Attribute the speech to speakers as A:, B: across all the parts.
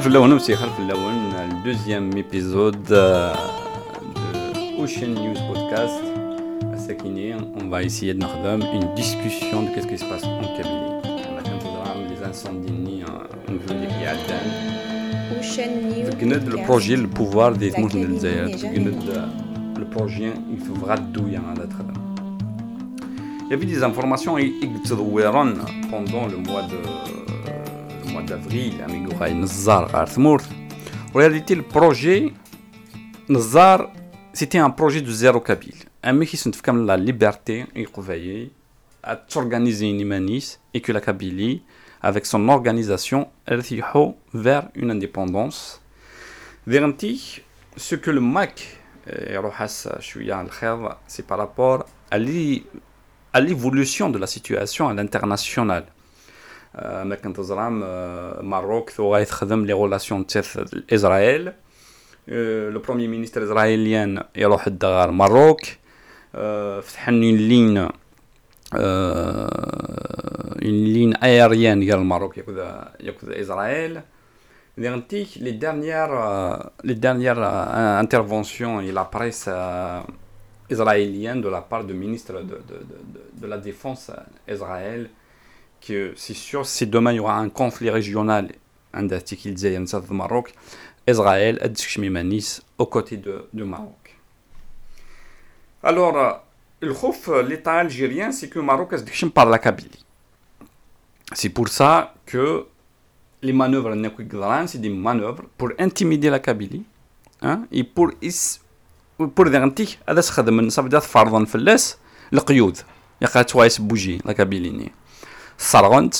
A: Flawan aussi Khalf Flawan, le deuxième épisode euh, de Ocean News Podcast. À Sakini, on va essayer de faire une discussion de qu'est-ce qui se passe en Kabylie. Les incendies en ville qui Adan.
B: Ocean News
A: Podcast. Le projet, le pouvoir des mouvements de Zaire. Le projet, il faut vraiment à la Il y avait des informations pendant le mois de mois d'avril, Nazar Arthmour. En réalité, le projet Nazar, c'était un projet de zéro Kabyle. Un mec qui se comme la liberté et à s'organiser une imanis et que la Kabylie, avec son organisation, elle vers une indépendance. Vérenti, ce que le MAC, c'est par rapport à l'évolution de la situation à l'international? ما كنت زرام ماروك ثو غيتخدم لي غولاسيون تاع اسرائيل لو بروميي مينيستر اسرائيليان يروح لدار ماروك فتح اون لين اون لين ايريان ديال الماروك ياخذ ياخذ اسرائيل ديغنتيك لي ديرنيير لي ديرنيير انترفونسيون اي لا بريس israélienne de la part du ministre de, de, de, de la Défense Israël que c'est sûr, si demain il y aura un conflit régional, un article de Maroc, Israël est aux côtés de, de Maroc. Alors, euh, le khouf, euh, l'État algérien, c'est que le Maroc est par la Kabylie. C'est pour ça que les manœuvres c'est des manœuvres pour intimider la Kabylie hein, et pour pour garantir هذا خدم من صافي فرضا فلاس القيود يا توايس بوجي لا كابيليني صرغنت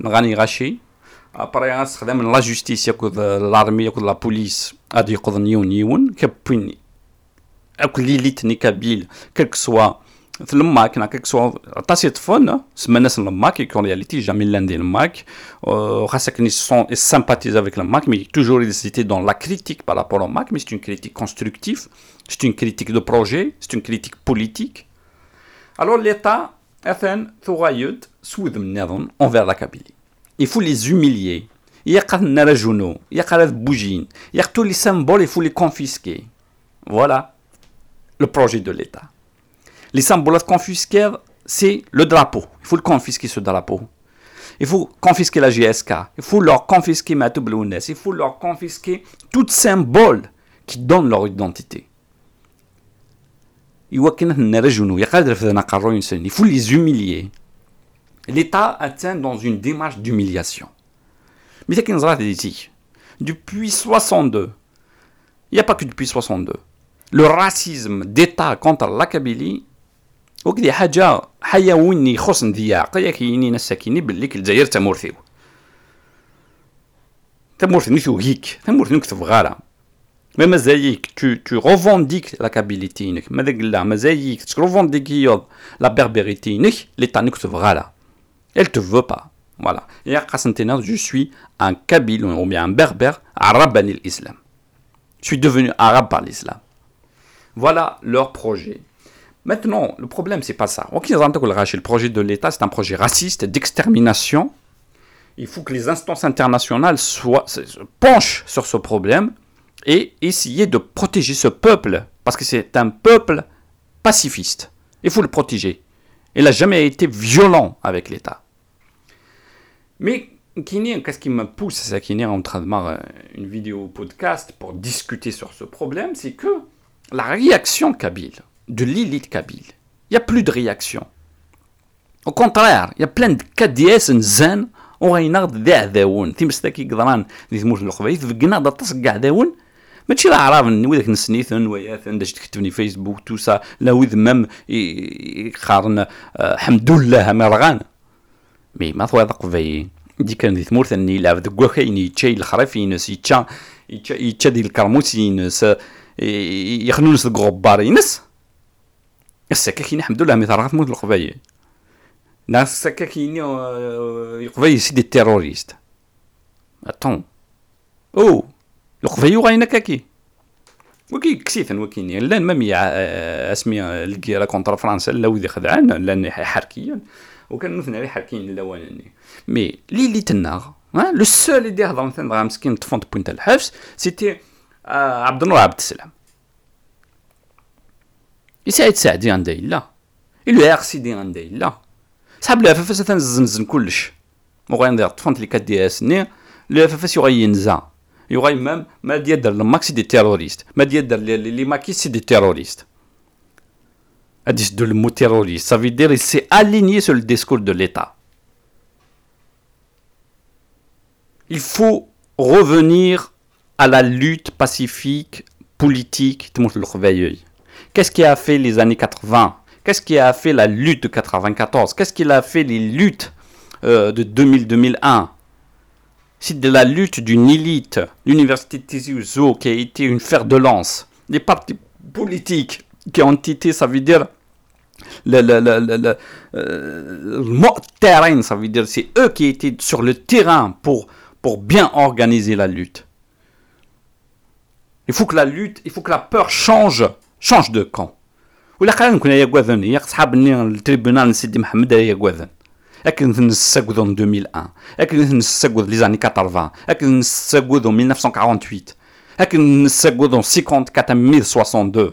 A: نغاني غاشي ابري غنستخدم لا جوستيس ياكل لارمي ياكل لا بوليس غادي يقض نيون نيون كبوين اكل ليليتني كابيل كيك سوا في الماك كيك سوا طاسي طفون سما الناس الماك يكون رياليتي جامي لاندي الماك خاصك ني سون سامباتيز افيك الماك مي توجور ايزيتي دون لا كريتيك بارابور au ماك مي سي اون كريتيك كونستركتيف سي اون كريتيك دو بروجي سي اون كريتيك بوليتيك الور ليتا اثن ثغايد سود من النظام envers la Kabylie. Il faut les humilier. يقال نرجونو يقال بوجين يقتل les symboles il faut les confisquer voilà le projet de l'État les symboles confisqués c'est le drapeau il faut le confisquer ce drapeau il faut confisquer la GSK il faut leur confisquer Matou il faut leur confisquer tout symbole qui donne leur identité il faut les humilier l'État atteint dans une démarche d'humiliation. Mais c'est depuis 62, il n'y a pas que depuis 62, le racisme d'État contre la Kabylie وكدي حاجة حيواني يخص نذياق كاينين الساكنين باللي الجزائر تمورثيو تمورثي نيثو هيك تمورثي نكتب غارة mais mazayik, tu, tu revendiques la Kabylie. Mazayik, tu revendiques la Berbérie l'État ne te verra là. Elle te veut pas. Voilà. Et à Kassantina, je suis un Kabyle ou bien un berbère, arabe l'islam. Je suis devenu arabe par l'islam. Voilà leur projet. Maintenant, le problème, c'est pas ça. Le projet de l'État, c'est un projet raciste d'extermination. Il faut que les instances internationales soient, penchent sur ce problème et essayer de protéger ce peuple, parce que c'est un peuple pacifiste. Il faut le protéger. Il n'a jamais été violent avec l'État. Mais qu'est-ce qui me pousse à est en train de faire une vidéo podcast pour discuter sur ce problème, c'est que la réaction kabyle, de l'élite kabyle, il n'y a plus de réaction. Au contraire, il y a plein de KDS zen وغيناض ذي عذاون تيمستاكي قدران ذي تموت الخبيث فقنا دا تصق عذاون ماشي لا عرافن وذاك نسنيثن وياثن داش تكتبني فيسبوك توسا لا وذ مم يقارن الحمد لله مرغان. مي ما ثوي قبايين دي كان دي ثمورت اني لعب دك وكاين يتشا الخريف ينس يتشا يتشا ديال الكرموس ينس يخنونس دك غبار ينس. السكا الحمد لله مي ثرات موت القبايل ناس السكا كاين القبايل سي دي تيروريست أتون. أو. القبايل غاينا كاكي وكي كسيثن وكيني لأن مامي اسمي الكيرا كونتر فرنسا لا وذي خدعان لأن حركيا. وكان مثلا عليه حركين الاولاني مي لي اللي تناغ le seul اللي يهضر مثلا مسكين طفون بوينت الحبس سيتي عبد النور عبد السلام. يسعد سعدي عنده الا يلو يا سيدي عنده الا صحاب العفافاس تنزنزن كلش. وغادي ندير طفنت اللي كديها سني العفافاس يغي Il y aura même, ma le maxi des terroristes. Ma les maquis, c'est des terroristes. Hadith de le mot terroriste, ça veut dire qu'il s'est aligné sur le discours de l'État. Il faut revenir à la lutte pacifique, politique, Qu'est-ce qui a fait les années 80 Qu'est-ce qui a fait la lutte de 94 Qu'est-ce qu'il a fait les luttes euh, de 2000-2001 C'est de la lutte d'une élite, l'université de Tizi qui a été une fer de lance. Les partis politiques qui ont été, ça veut dire, le, le, le, le terrain, ça veut dire, c'est eux qui étaient sur le terrain pour pour bien organiser la lutte. Il faut que la lutte, il faut que la peur change, change de camp. ولا قال نكون يا كواذن يا صحابني التريبونال سيدي محمد يا كواذن لكن نسقوذ en 2001 لكن نسقوذ les années 80 لكن نسقوذ en 1948 لكن نسقوذ en 54 1062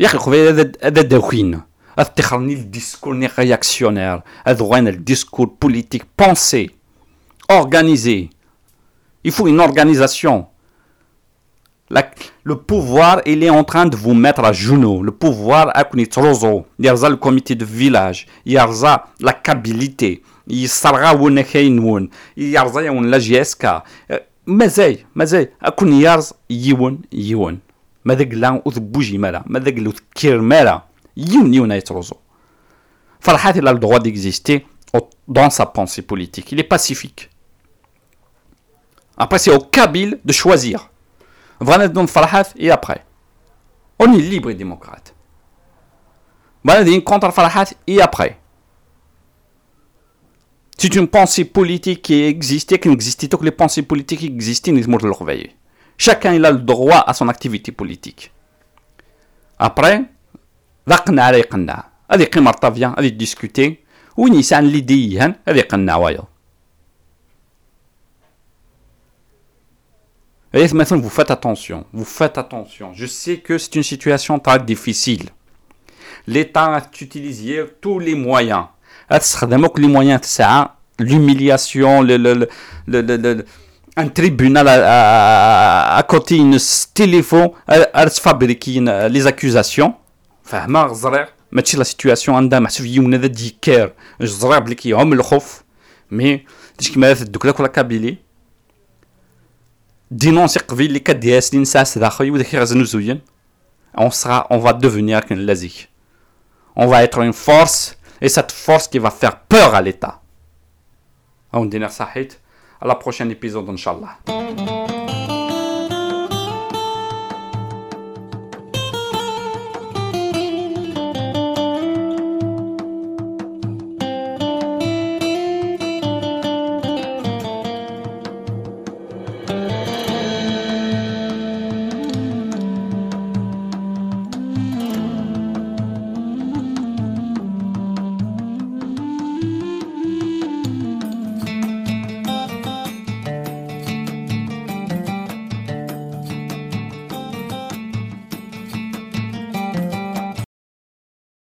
A: يا اخي خويا هذا هذا داوخين le discours réactionnaire, le discours politique pensé, organisé. Il faut une organisation. le pouvoir, il est en train de vous mettre à genoux. Le pouvoir, il y a le comité de village, il y a la câbilité, il y a la GSK. مازاي مازاي اكون يارز يون يون ماذاك لا وذبوجي مالا ماذاك لو تكير مالا Farhat, il a le droit d'exister dans sa pensée politique. Il est pacifique. Après, c'est au Kabyle de choisir. Vanadon Farhat et après. On est libre et démocrate. Vanadon contre Farhat et après. C'est une pensée politique qui existait, qui n'existait que les pensées politiques qui existaient, Chacun il a le droit à son activité politique. Après, ذاقنا على يقنع هذه قيمة طافيا هذه ديسكوتي وين يسعن اللي ديهن هذه يقنع وايض Et maintenant, vous faites attention, vous faites attention. Je sais que c'est une situation très difficile. L'État a utilisé tous les moyens. les moyens l'humiliation, le, le, le, le, un tribunal à, à, à côté, un téléphone, à, fabriquer les accusations. فاهمه الزرير ماشي لا سيتوياسيون عندها محسوب يوم هذا ديكار الزرير بلي كيهم الخوف مي ديش كيما دوك لاك ولا كابيلي دينونسي قبيل اللي كديها سنين ساس داخل وداك يغزنو زوين on sera on va devenir qu'un lazik on va être une force et cette force qui va faire peur à l'état on dîner sahit à la prochaine épisode inchallah